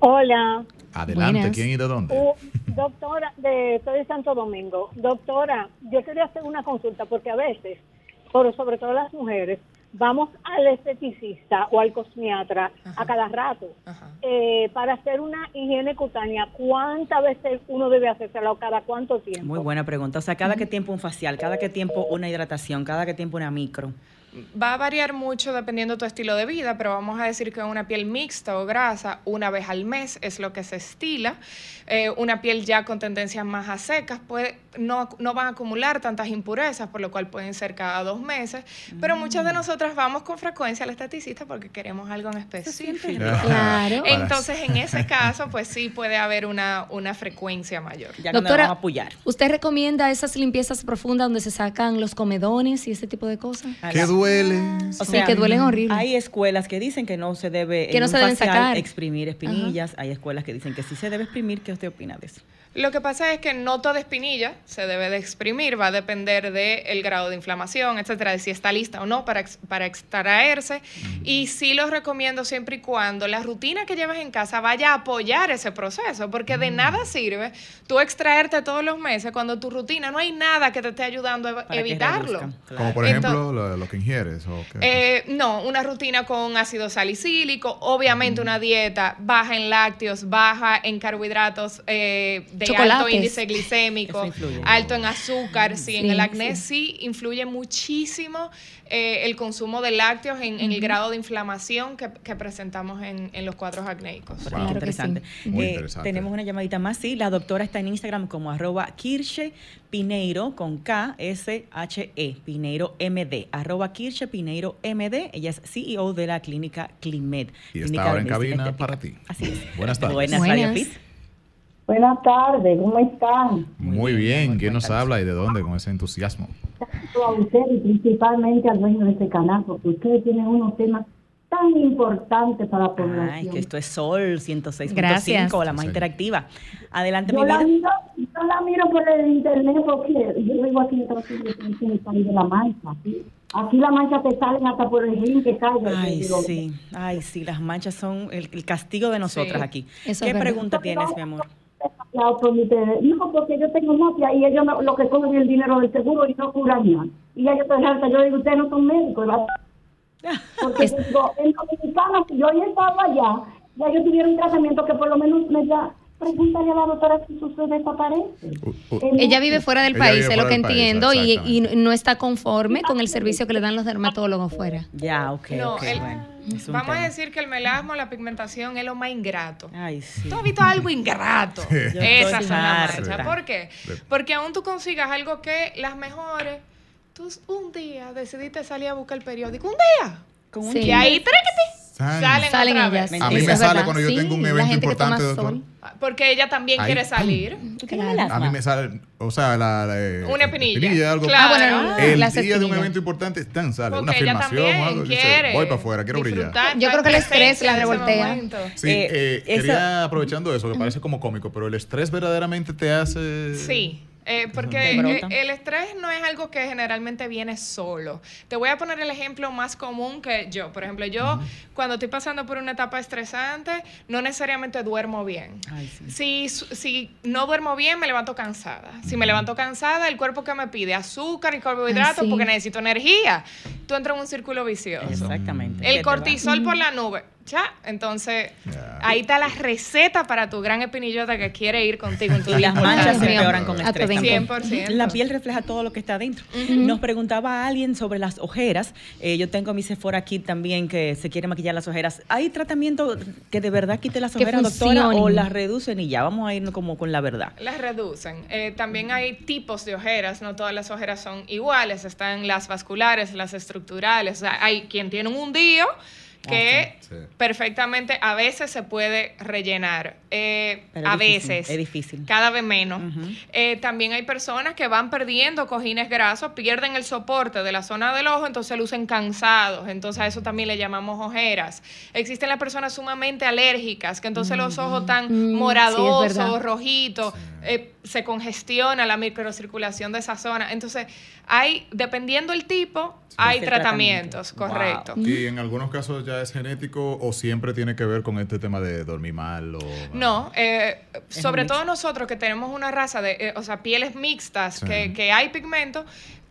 Hola, Adelante, Buenas. ¿quién y de dónde? Uh, doctora, de, estoy de Santo Domingo. Doctora, yo quería hacer una consulta porque a veces, por sobre todo las mujeres, vamos al esteticista o al cosmiatra a cada rato eh, para hacer una higiene cutánea. ¿Cuántas veces uno debe hacérsela o cada cuánto tiempo? Muy buena pregunta. O sea, cada que tiempo un facial, cada que tiempo una hidratación, cada que tiempo una micro. Va a variar mucho dependiendo tu estilo de vida, pero vamos a decir que una piel mixta o grasa una vez al mes es lo que se estila. Eh, una piel ya con tendencias más a secas puede, no, no van a acumular tantas impurezas, por lo cual pueden ser cada dos meses. Pero muchas de nosotras vamos con frecuencia al esteticista porque queremos algo en específico. Claro. Entonces, en ese caso, pues sí puede haber una, una frecuencia mayor. Ya Doctora, vamos a apoyar. ¿usted recomienda esas limpiezas profundas donde se sacan los comedones y ese tipo de cosas? ¿Qué duele? O Sí, que duelen horrible. Hay escuelas que dicen que no se debe Que en no un se deben facial sacar. exprimir espinillas. Hay escuelas que dicen que sí se debe exprimir. ¿Qué usted opina de eso? Lo que pasa es que no toda espinilla se debe de exprimir, va a depender del grado de inflamación, etcétera, de si está lista o no para, ex- para extraerse. Y sí los recomiendo siempre y cuando la rutina que llevas en casa vaya a apoyar ese proceso, porque de nada sirve tú extraerte todos los meses cuando tu rutina no hay nada que te esté ayudando a Para evitarlo. claro. Como por Entonces- ejemplo lo, lo que ingieres. O qué? Eh, no, una rutina con ácido salicílico, obviamente una dieta baja en lácteos, baja en carbohidratos eh, de alto índice glicémico, alto en azúcar. Sí, en el acné sí. influye muchísimo eh, el consumo de lácteos en, el grado de inflamación que, presentamos en, los cuadros acnéicos. Claro interesante. Muy eh, interesante. Tenemos una llamadita más, sí. La doctora está en Instagram como arroba Kirche Pineiro con K S H E Pineiro MD arroba Kirche Pineiro MD. Ella es CEO de la clínica Climed. Y está ahora en cabina para ti. Así es. Buenas tardes. Buenas, Buenas. Buenas tardes, ¿cómo están? Muy bien, ¿quién nos habla y de dónde con ese entusiasmo? A ustedes y principalmente al dueño de este canal, porque ustedes tienen unos temas tan importantes para la población. Ay, que esto es Sol 106.5, la más interactiva. Adelante, yo mi la Miro, yo la miro por el internet porque yo vivo aquí en el país de la Mancha. Aquí las manchas te salen hasta por el ring que cae. Ay, sí, ay, sí, las manchas son el, castigo de nosotras aquí. ¿Qué pregunta tienes, mi amor? No, porque yo tengo mafia y ellos lo que cogen el dinero del seguro y no curan nada. Y ya yo estoy harta, yo digo, ustedes no son médicos, ¿verdad? Porque digo, en Dominicana, si yo he estado allá, ya yo tuviera un tratamiento que por lo menos me da pregúntale a la doctora si su desaparece. ella vive fuera del país, es lo que entiendo, y, y, no está conforme con el servicio que le dan los dermatólogos fuera. Ya, ok, okay bueno. Vamos a decir que el melasma, la pigmentación es lo más ingrato. Ay, sí. ¿Tú has visto algo ingrato? Esa es la mancha. ¿Por qué? Porque aún tú consigas algo que las mejores, tú un día decidiste salir a buscar el periódico. Un día. Con un sí. Y ahí, tráquete Salen, salen ellas. A mí me sale cuando yo tengo un evento importante, doctor. Porque ella también quiere salir. A mí me sale, o sea, la, eh, una espinilla. algo. Claro. Ah, bueno, el día de un evento importante están sale una filmación o algo. Dice, voy para afuera, quiero brillar. Yo creo que el estrés la revoltea. Sí, eh, eh, quería aprovechando eso, que parece como cómico, pero el estrés verdaderamente te hace. Sí. Eh, porque eh, el estrés no es algo que generalmente viene solo. Te voy a poner el ejemplo más común que yo. Por ejemplo, yo cuando estoy pasando por una etapa estresante, no necesariamente duermo bien. si, si no duermo bien, me levanto cansada. Si me levanto cansada, el cuerpo que me pide azúcar y carbohidratos porque necesito energía. Tú entras en un círculo vicioso. Exactamente. El cortisol por la nube ya, entonces ahí está la receta para tu gran espinillota que quiere ir contigo en tu Y las manchas se empeoran con estrés. 100%. La piel refleja todo lo que está adentro. Nos preguntaba alguien sobre las ojeras. Eh, yo tengo mi Sephora aquí también que se quiere maquillar las ojeras. ¿Hay tratamiento que de verdad quite las ojeras, doctora, o las reducen y ya? Vamos a ir como con la verdad. Las reducen. Eh, también hay tipos de ojeras, no todas las ojeras son iguales. Están las vasculares, las estructurales. O sea, hay quien tiene un hundío que perfectamente a veces se puede rellenar. Eh, a veces. Es difícil. Cada vez menos. Eh, también hay personas que van perdiendo cojines grasos, pierden el soporte de la zona del ojo, entonces lucen cansados. Entonces a eso también le llamamos ojeras. Existen las personas sumamente alérgicas, que entonces los ojos están mm, moradosos, rojitos. Eh, se congestiona la microcirculación de esa zona. Entonces, hay, dependiendo el tipo, hay tratamientos, correcto. ¿Y en algunos casos ya es genético o siempre tiene que ver con este tema de dormir mal? O, no, eh, sobre todo nosotros que tenemos una raza de, eh, o sea, pieles mixtas, que, que hay pigmento,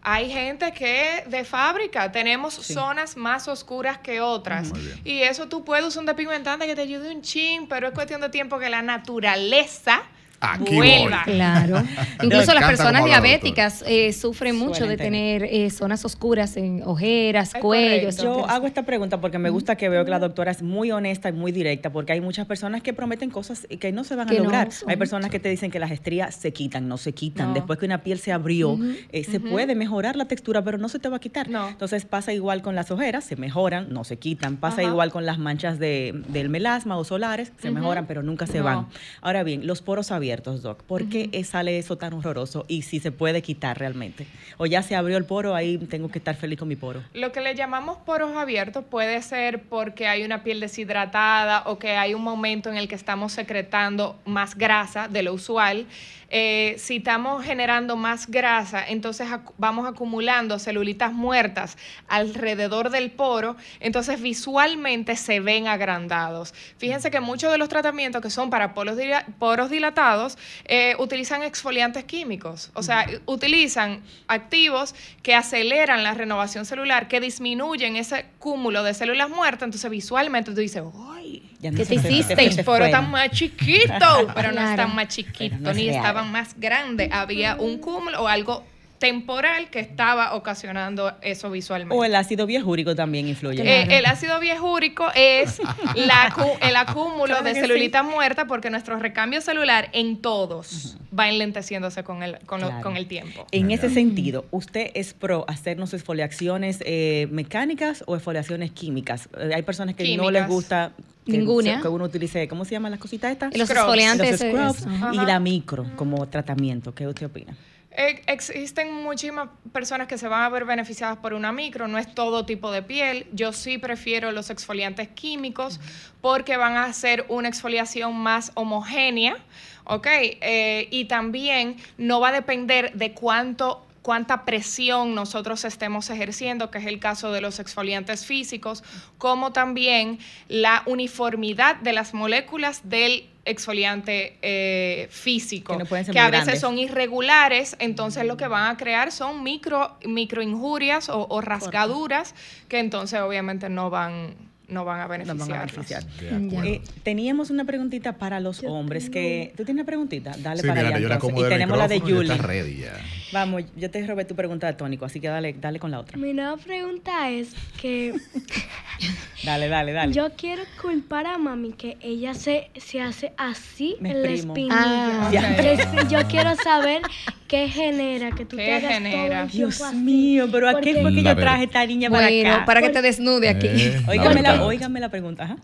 hay gente que de fábrica tenemos zonas más oscuras que otras. Y eso tú puedes usar un depigmentante que te ayude un chin, pero es cuestión de tiempo que la naturaleza Aquí vuelva. Claro. Incluso las personas diabéticas eh, sufren mucho de tener eh, zonas oscuras en ojeras, cuellos. Yo hago esta pregunta porque me gusta que veo que la doctora es muy honesta y muy directa, porque hay muchas personas que prometen cosas que no se van a lograr. hay personas que te dicen que las estrías se quitan, no se quitan. Después que una piel se abrió, eh, se puede mejorar la textura, pero no se te va a quitar. Entonces pasa igual con las ojeras, se mejoran, no se quitan. Pasa igual con las manchas de, del melasma o solares, se mejoran, pero nunca se van. Ahora bien, los poros abiertos Doc? ¿Por qué sale eso tan horroroso y si se puede quitar realmente? O ya se abrió el poro, ahí tengo que estar feliz con mi poro. Lo que le llamamos poros abiertos puede ser porque hay una piel deshidratada o que hay un momento en el que estamos secretando más grasa de lo usual. Eh, si estamos generando más grasa, entonces vamos acumulando celulitas muertas alrededor del poro, entonces visualmente se ven agrandados. Fíjense que muchos de los tratamientos que son para poros dilatados, estados eh, utilizan exfoliantes químicos, o sea, utilizan activos que aceleran la renovación celular, que disminuyen ese cúmulo de células muertas, entonces visualmente tú dices, ¡ay! ¿Qué te hiciste? Fueron tan más chiquito, pero no están más chiquitos, ni estaban más grandes. Había un cúmulo o algo temporal que estaba ocasionando eso visualmente. O el ácido biejúrico también influye. Eh, el ácido biejúrico es la, el acúmulo de celulita muerta porque nuestro recambio celular en todos va enlenteciéndose con el, con, con el tiempo. En ese sentido, ¿usted es pro hacernos exfoliaciones eh, mecánicas o exfoliaciones químicas? Eh, hay personas que no les gusta que, Ninguna. que uno utilice, ¿cómo se llaman las cositas estas? Los exfoliantes. Los scrubs eso. y la micro como tratamiento. ¿Qué usted opina? Existen muchísimas personas que se van a ver beneficiadas por una micro, no es todo tipo de piel. Yo sí prefiero los exfoliantes químicos porque van a hacer una exfoliación más homogénea, ¿ok? Eh, y también no va a depender de cuánto cuánta presión nosotros estemos ejerciendo, que es el caso de los exfoliantes físicos, como también la uniformidad de las moléculas del exfoliante eh, físico, Que no a veces grandes. son irregulares, entonces lo que van a crear son micro, microinjurias o, o rasgaduras que entonces obviamente no van, no van a Nos van a beneficiar. beneficiar. Eh, teníamos una preguntita para los hombres que... ¿Tú tienes una preguntita? Dale Sí, para mira, allá yo Y tenemos la de Julie. está ready ya. Vamos, yo te robé tu pregunta de tónico, así que dale, dale con la otra. Mi nueva pregunta es que Dale, dale, dale. yo quiero culpar a mami que ella se, se hace así Me en la espinilla. Ah, es- yo quiero saber qué genera, que tú ¿Qué te hagas genera? todo el Dios así. mío, pero ¿a qué fue que yo traje esta niña Bueno, para acá? para que te desnude aquí. Eh, la Óigame la, verdad. óigame la pregunta. Ajá.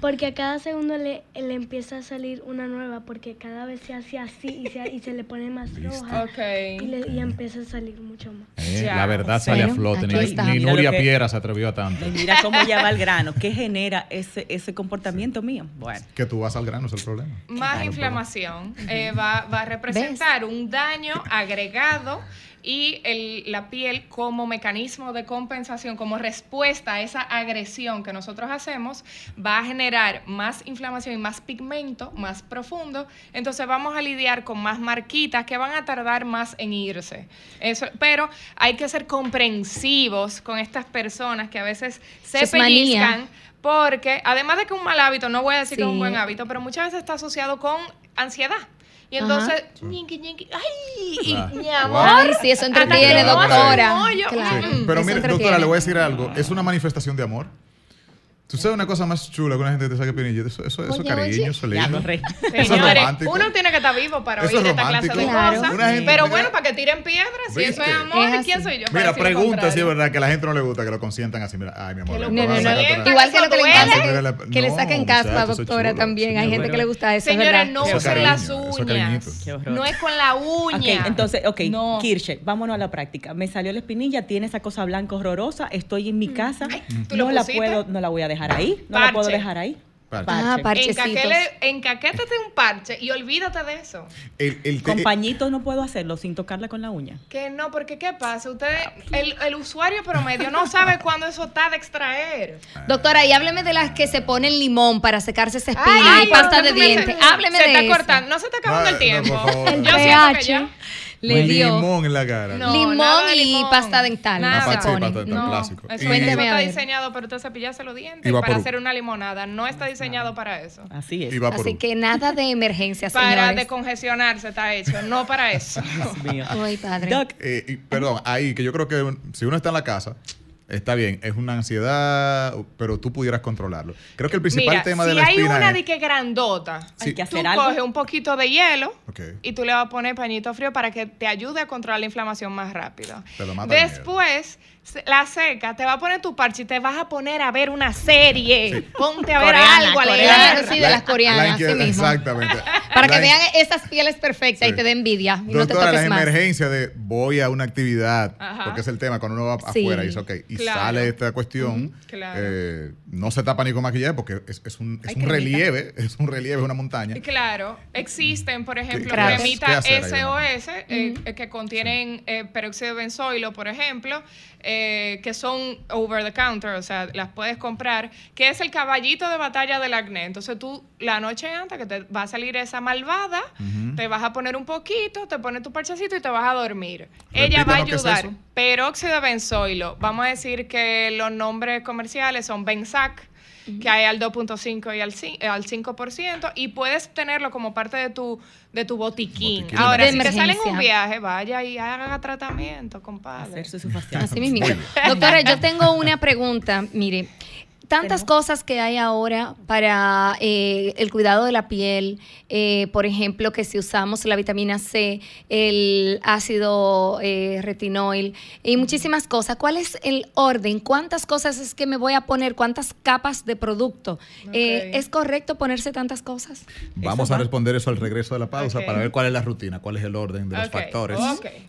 Porque a cada segundo le, le empieza a salir una nueva, porque cada vez se hace así y se, y se le pone más roja. Y, le- y empieza a salir mucho más. Eh, Ya. la verdad sale a flote. Ni, ni Nuria que- Piera se atrevió a tanto. Mira cómo ya va al grano. ¿Qué genera ese, ese comportamiento mío? Bueno. Que tú vas al grano es el problema. Más inflamación eh, va, va a representar un daño agregado y el- la piel como mecanismo de compensación, como respuesta a esa agresión que nosotros hacemos, va a generar más inflamación y más pigmento, más profundo. Entonces vamos a lidiar con más marquitas que van a tardar más en irse. Eso, pero hay que ser comprensivos con estas personas que a veces se pellizcan porque además de que un mal hábito, no voy a decir que es un buen hábito, pero muchas veces está asociado con ansiedad. Y entonces, ñiqui, ñiqui, ay, y Claro. mi amor. Ay, sí, eso entretiene, no doctora. mollo. Claro. Sí. Mm. Pero eso mire, entretiene. doctora, le voy a decir algo. Es una manifestación de amor. Tú sabes una cosa más chula que una gente te saque pinilla. Eso, eso, eso Oye, cariño, oye. eso lindo. Eso es romántico. uno tiene que estar vivo para oír es esta clase de Claro. cosas. Pero bueno, para que tiren piedras, si eso es amor, Es ¿y quién soy yo? Mira, pregunta si es verdad que a la gente no le gusta que lo consientan así. Mira, ay, mi amor. No, Igual que lo que le encanta que, le saquen caspa, doctora, también. Hay gente que le gusta eso, Señores, no Eso es usen las uñas. No es con la uña. Entonces, ok. Kirche, vámonos a la práctica. Me salió la espinilla, tiene esa cosa blanca horrorosa, estoy en mi casa, ¿tú lo no la puedo, no la voy a dejar ahí, no la puedo dejar ahí. Parche. Ah, parchecitos. Encaquétate un parche y olvídate de eso. El, el, Con el- pañitos no puedo hacerlo sin tocarla con la uña. Que no, porque ¿qué pasa? Ustedes, el, el usuario promedio no sabe cuándo eso está de extraer. Doctora, y hábleme de las que se ponen limón para secarse esa espina y pasta ¿por qué de dientes. Hábleme se de está eso. cortando, no se está acabando No, el tiempo. no, por favor. El Yo siento que pH. ya. Le un dio limón en la cara. No, limón y limón. pasta dental. Nada. se Ah, sí, pone. pasta dental. No, clásico. eso, Y- está diseñado para usted cepillarse los dientes para hacer una limonada. No está diseñado para eso. Así es. Así un- que nada de emergencia, Para señores. descongestionarse está hecho, no para eso. Dios mío. Ay, padre. Doc, Eh, y- perdón, ahí que yo creo que si uno está en la casa, está bien, es una ansiedad, pero tú pudieras controlarlo. Creo que el principal Mira, tema si de la hay espina una es- de que grandota, hay Sí. que tú hacer algo. coges un poquito de hielo y tú le vas a poner pañito frío para que te ayude a controlar la inflamación más rápido. Te lo mata Después, la seca, te va a poner tu parche y te vas a poner a ver una serie. Ponte a ver Coreana, algo, a coreana, leer. sí, de las coreanas, la así inquieta- mismo. Exactamente. Para que vean esas pieles perfectas y Sí. te den envidia y no te Doctora, toques las más. emergencias de voy a una actividad, Ajá. porque es el tema, cuando uno va Sí. afuera y dice, ok, y Claro. sale esta cuestión, Claro. eh, no se tapa ni con maquillaje porque es, es un, es Ay, un relieve, es un relieve, es una montaña. Claro, existen, por ejemplo, cremitas ¿Qué hacer ahí, SOS eh, eh, que contienen eh, peróxido de benzoilo, por ejemplo, eh, que son over the counter, o sea, las puedes comprar, que es el caballito de batalla del acné. Entonces tú, la noche antes que te va a salir esa malvada, te vas a poner un poquito, te pones tu parchecito y te vas a dormir. Ella va a es ayudar. Peróxido de benzoilo. Vamos a decir que los nombres comerciales son Benzac, que hay al 2.5 y al, ci- eh, al 5%, y puedes tenerlo como parte de tu, de tu botiquín. Botiquín Ahora, de si te sale en un viaje, vaya y haga tratamiento, compadre. Así mismo. Doctora, yo tengo una pregunta. Mire, tantas cosas que hay ahora para eh, el cuidado de la piel, eh, por ejemplo, que si usamos la vitamina C, el ácido eh, retinoil y muchísimas cosas. ¿Cuál es el orden? ¿Cuántas cosas es que me voy a poner? ¿Cuántas capas de producto? Eh, ¿Es correcto ponerse tantas cosas? Vamos a responder eso al regreso de la pausa para ver cuál es la rutina, cuál es el orden de los factores.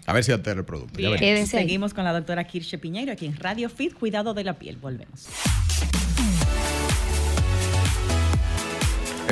A ver si altera el producto. Ya. Seguimos con la doctora Kirsche Piñeiro aquí en Radio Fit, Cuidado de la Piel. Volvemos.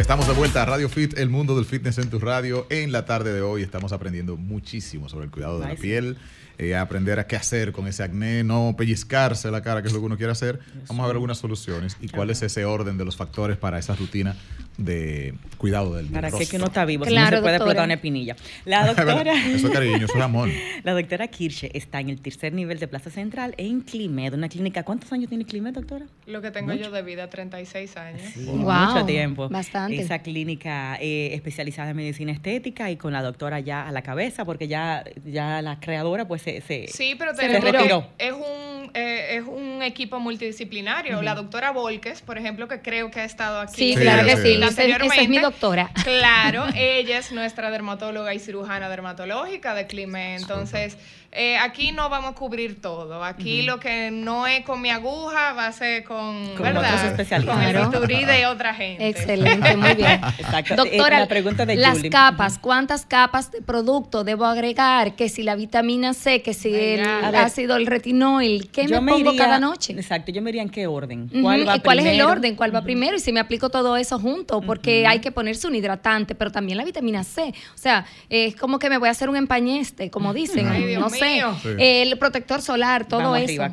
Estamos de vuelta a Radio Fit, el mundo del fitness en tu radio. En la tarde de hoy estamos aprendiendo muchísimo sobre el cuidado de la piel, eh, aprender a qué hacer con ese acné, no pellizcarse la cara, que es lo que uno quiere hacer. Vamos a ver algunas soluciones y cuál es ese orden de los factores para esa rutina de cuidado del ¿Para qué rostro. que uno está vivo? si Claro, no se puede doctora. explotar una espinilla. La doctora... Eso es cariño, eso es amor. La doctora Kirsche está en el tercer nivel de Plaza Central en Climed, una clínica. ¿Cuántos años tiene Climed, doctora? Lo que tengo Mucho. yo de vida, 36 años. Mucho tiempo. bastante. Esa clínica eh, especializada en medicina estética y con la doctora ya a la cabeza, porque ya, ya la creadora pues se, se, Sí, pero se es un eh, es un equipo multidisciplinario. La doctora Volques, por ejemplo, que creo que ha estado aquí. Sí, Sí, claro que sí. Esa es- esa es anteriormente. mi doctora. Claro, ella es nuestra dermatóloga y cirujana dermatológica de Clime. Entonces, eh, aquí no vamos a cubrir todo. Aquí lo que no es con mi aguja va a ser con, Con ¿verdad? otros especialistas. Con el bisturí de otra gente. Excelente, muy bien. Exacto. Doctora, Eh, la pregunta de las Julie. capas, ¿cuántas capas de producto debo agregar? Que si la vitamina C, que si el ver, ácido, el retinoil, ¿qué me pongo iría- cada noche? Exacto, yo me iría en qué orden. ¿Cuál va ¿Y cuál es el primero? orden? ¿Cuál va primero? Y si me aplico todo eso junto, porque hay que ponerse un hidratante, pero también la vitamina C. O sea, es como que me voy a hacer un empañeste, como dicen, Ay, Dios no sé. mío. Sí. El protector solar, todo Vamos eso.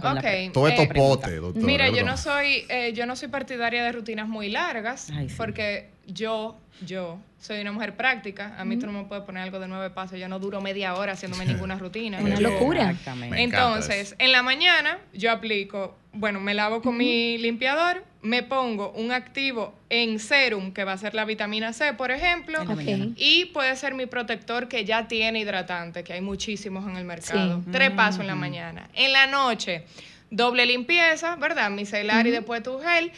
Todo eh, esto pote, doctor. Mira, yo no soy, eh, yo no soy partidaria de rutinas muy largas, porque yo, yo soy una mujer práctica. A mí tú no me puedes poner algo de nueve pasos. Yo no duro media hora haciéndome ninguna rutina. Una locura. Exactamente. Entonces, en la mañana yo aplico, bueno, me lavo con mi limpiador, me pongo un activo en serum, que va a ser la vitamina C, por ejemplo, y puede ser mi protector que ya tiene hidratante, que hay muchísimos en el mercado. Sí. Tres pasos en la mañana. En la noche, doble limpieza, ¿verdad? Micelar y después tu gel.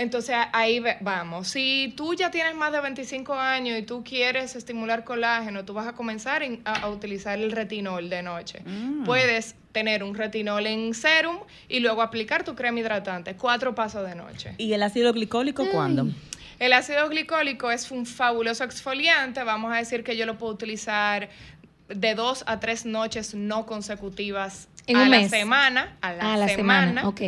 Entonces ahí vamos. Si tú ya tienes más de 25 años y tú quieres estimular colágeno, tú vas a comenzar en- a, a utilizar el retinol de noche. Mm. Puedes tener un retinol en serum y luego aplicar tu crema hidratante. Cuatro pasos de noche. ¿Y el ácido glicólico cuándo? El ácido glicólico es un fabuloso exfoliante. Vamos a decir que yo lo puedo utilizar de dos a tres noches no consecutivas En a un la mes. semana. A la, A la semana. semana, ok.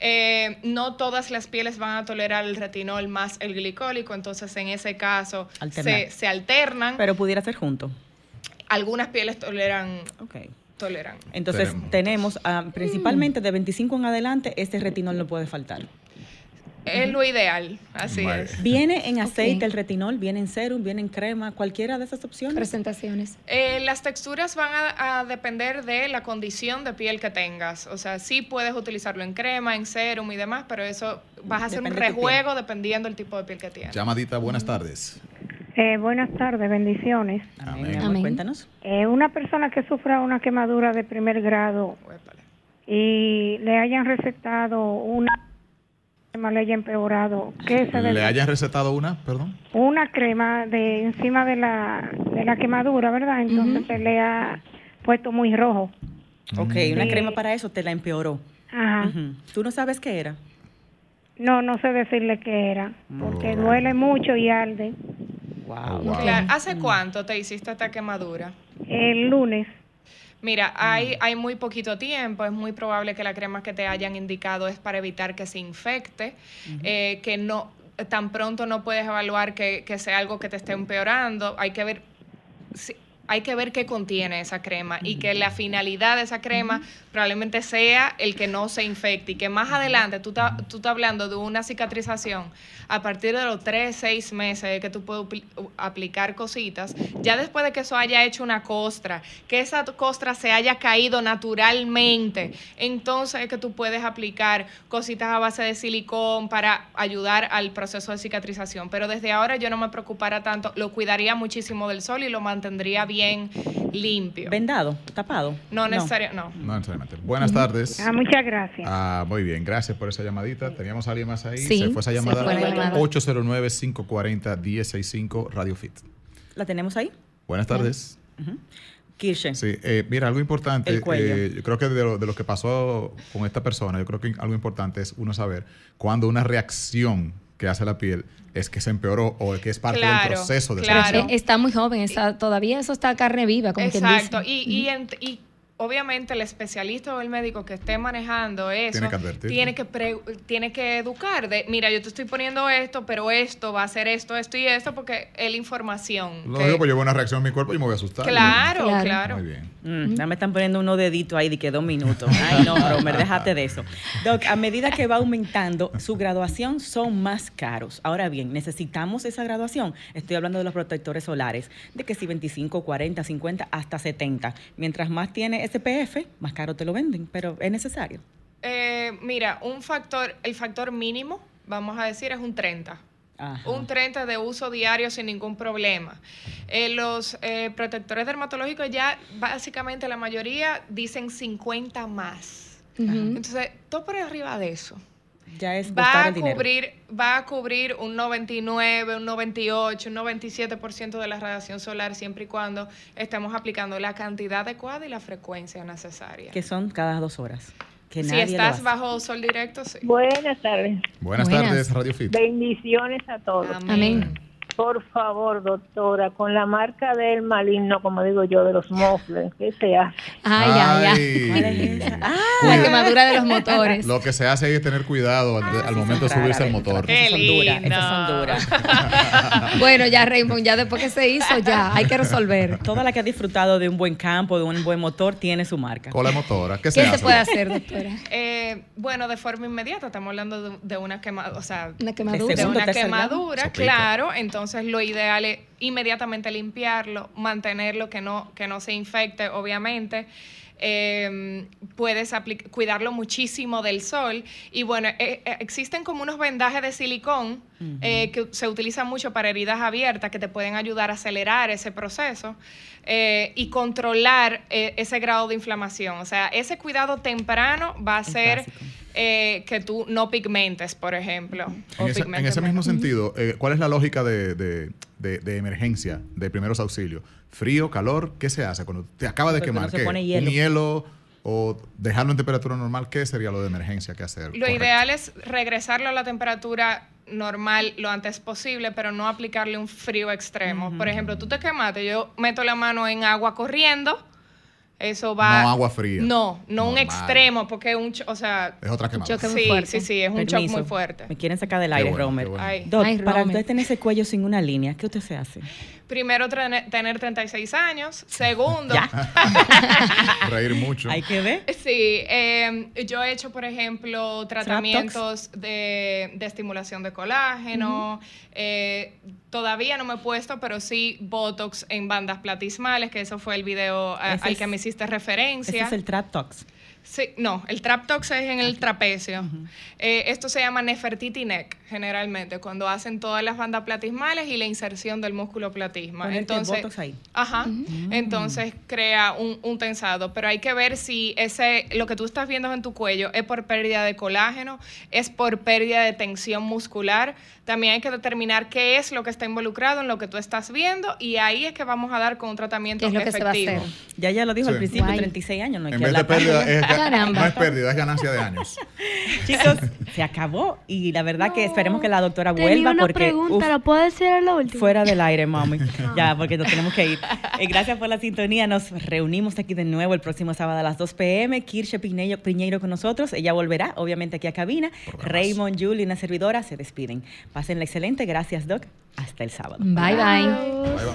Eh, no todas las pieles van a tolerar el retinol más el glicólico, entonces en ese caso se, se alternan. Pero pudiera ser junto. Algunas pieles toleran. Ok. toleran. Entonces Tenemos. tenemos ah, principalmente de 25 en adelante, este retinol no puede faltar. Es lo ideal, así Vale. es. Viene en aceite el retinol, viene en serum, viene en crema, cualquiera de esas opciones. Presentaciones. Eh, las texturas van a, a depender de la condición de piel que tengas. O sea, sí puedes utilizarlo en crema, en serum y demás, pero eso vas a hacer un de rejuego dependiendo del tipo de piel que tienes. Llamadita, buenas tardes. Eh, buenas tardes, bendiciones. Amén. Cuéntanos. Eh, una persona que sufra una quemadura de primer grado Uépale. y le hayan recetado una crema, le haya empeorado, ¿qué se ¿Le hayan recetado una? Perdón. Una crema de encima de la, de la quemadura, ¿verdad? Entonces se le ha puesto muy rojo. Ok, una Sí. crema para eso te la empeoró. Ajá. Ujú. ¿Tú no sabes qué era? No, no sé decirle qué era, porque duele mucho y arde. Wow. Wow. Claro, ¿Hace cuánto te hiciste esta quemadura? El lunes, Mira, hay, hay muy poquito tiempo, es muy probable que la crema que te hayan indicado es para evitar que se infecte, eh, que no tan pronto no puedes evaluar que, que sea algo que te esté empeorando, hay que ver, si- hay que ver qué contiene esa crema y que la finalidad de esa crema probablemente sea el que no se infecte y que más adelante tú estás tú hablando de una cicatrización a partir de los 3, 6 meses que tú puedes aplicar cositas, ya después de que eso haya hecho una costra, que esa costra se haya caído naturalmente, entonces es que tú puedes aplicar cositas a base de silicón para ayudar al proceso de cicatrización. Pero desde ahora yo no me preocupara tanto, lo cuidaría muchísimo del sol y lo mantendría bien limpio. ¿Vendado? ¿Tapado? No necesariamente, no. No necesariamente. Buenas tardes. Ah, muchas gracias. Ah, muy bien, gracias por esa llamadita. ¿Teníamos a alguien más ahí? Sí, se fue esa llamada. fue la llamada. 809-540-1065 Radio Fit. ¿La tenemos ahí? Buenas tardes. Kirsche. Sí, eh, mira, algo importante, El cuello. eh, yo creo que de lo, de lo que pasó con esta persona, yo creo que algo importante es uno saber cuando una reacción que hace la piel es que se empeoró o que es parte del Claro, proceso de eh, está muy joven, está, todavía eso está carne viva, como quien dice. Exacto. Y, y, ent- y obviamente el especialista o el médico que esté manejando eso Tiene que advertir. tiene que, pre- tiene que educar de, mira, yo te estoy poniendo esto, pero esto va a ser esto, esto y esto, porque es la información. Lo que- digo, pues yo veo una reacción en mi cuerpo y me voy a asustar. Claro, Claro. claro. Muy bien. Mm, ya me están poniendo unos deditos ahí de que dos minutos. Ay, no, Romer, déjate de eso. Doc, a medida que va aumentando, su graduación son más caros. Ahora bien, necesitamos esa graduación. Estoy hablando de los protectores solares, de que si 25, 40, 50, hasta 70. Mientras más tiene SPF, más caro te lo venden, pero es necesario. Eh, mira, un factor, el factor mínimo, vamos a decir, es un 30. Ajá. Un 30 de uso diario sin ningún problema. Eh, los eh, protectores dermatológicos ya básicamente la mayoría dicen 50 más. Entonces, todo por arriba de eso. Ya es Va a, dinero. cubrir, va a cubrir un 99, un 98, un 97% de la radiación solar siempre y cuando estemos aplicando la cantidad adecuada y la frecuencia necesaria. Que son cada dos horas. Que si estás bajo sol directo, sí. Buenas tardes. Buenas, Buenas. tardes, Radio Fit. Bendiciones a todos. Amén. Por favor, doctora, con la marca del maligno, como digo yo, de los mofles, ¿qué se hace? Ay, ay, ay. Ay. Ah, la quemadura de los motores. Lo que se hace es tener cuidado al, al momento de subirse al motor. Esas son duras, esas son duras. Bueno, ya Raymond, ya después que se hizo, ya hay que resolver. Toda la que ha disfrutado de un buen campo, de un buen motor, tiene su marca. Cola motora. ¿Qué, ¿Qué se puede hacer, doctora? Eh, bueno, de forma inmediata, estamos hablando de, de una quemadura, o sea, Una quemadura. de segundo, una quemadura, claro. Entonces, lo ideal es inmediatamente limpiarlo, mantenerlo que no, que no se infecte, obviamente. Eh, puedes cuidarlo muchísimo del sol. Y bueno, eh, eh, existen como unos vendajes de silicón eh, que se utilizan mucho para heridas abiertas que te pueden ayudar a acelerar ese proceso eh, y controlar eh, ese grado de inflamación. O sea, ese cuidado temprano va a ser eh, que tú no pigmentes, por ejemplo. o En ese, en pigmentes ese mismo menos. sentido, eh, ¿cuál es la lógica de, de- de- de emergencia de primeros auxilios? ¿Frío, calor? ¿Qué se hace cuando te acaba de quemar? se ¿Qué? pone hielo. ¿Un hielo o dejarlo en temperatura normal? ¿Qué sería lo de emergencia que hacer? Lo ideal es regresarlo a la temperatura normal lo antes posible, pero no aplicarle un frío extremo. Por ejemplo, tú te quemaste, yo meto la mano en agua corriendo, eso va... No agua fría. No, no un extremo, porque es un... O sea... Es otra quemada. Sí, muy fuerte. sí, sí, es un shock muy fuerte. Me quieren sacar del aire, bueno, Romer. qué bueno. Ay. Doc, Ay, para Romer. usted tener ese cuello sin una línea, ¿qué usted se hace? Primero, tener 36 años. Segundo... Reír mucho. Hay que ver. Sí, eh, yo he hecho, por ejemplo, tratamientos de, de estimulación de colágeno. eh, todavía no me he puesto, pero sí Botox en bandas platismales, que eso fue el video a- al es- que me hiciste Ese referencia. es el Trap Tox. Sí, no, el Traptox es en el trapecio. Eh, esto se llama Nefertiti Neck, generalmente, cuando hacen todas las bandas platismales y la inserción del músculo platisma. Ponerte Entonces, Botox ahí. Ajá. Entonces crea un, un tensado. Pero hay que ver si ese, lo que tú estás viendo en tu cuello es por pérdida de colágeno, es por pérdida de tensión muscular. También hay que determinar qué es lo que está involucrado en lo que tú estás viendo y ahí es que vamos a dar con un tratamiento ¿Qué es lo que se va a efectivo. hacer? Ya ya lo dijo Sí. al principio, Guay. 36 años, no hay En que vez de pérdida, es, no es pérdida, es ganancia de años. Chicos, se acabó y la verdad que esperemos que la doctora Tenía vuelva una porque pregunta, uf, ¿la puedo decir a la última? fuera del aire, mami. Ya, porque nos tenemos que ir. Eh, gracias por la sintonía. Nos reunimos aquí de nuevo el próximo sábado a las 2 pm. Kirsche Piñeiro, Piñeiro con nosotros. Ella volverá, obviamente, aquí a cabina. Raymond, Julie y una servidora se despiden. Pásenla excelente. Gracias, Doc. Hasta el sábado. Bye, bye. Ahí va.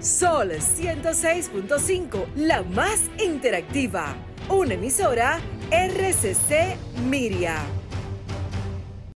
Sol 106.5, la más interactiva. Una emisora RCC Miria.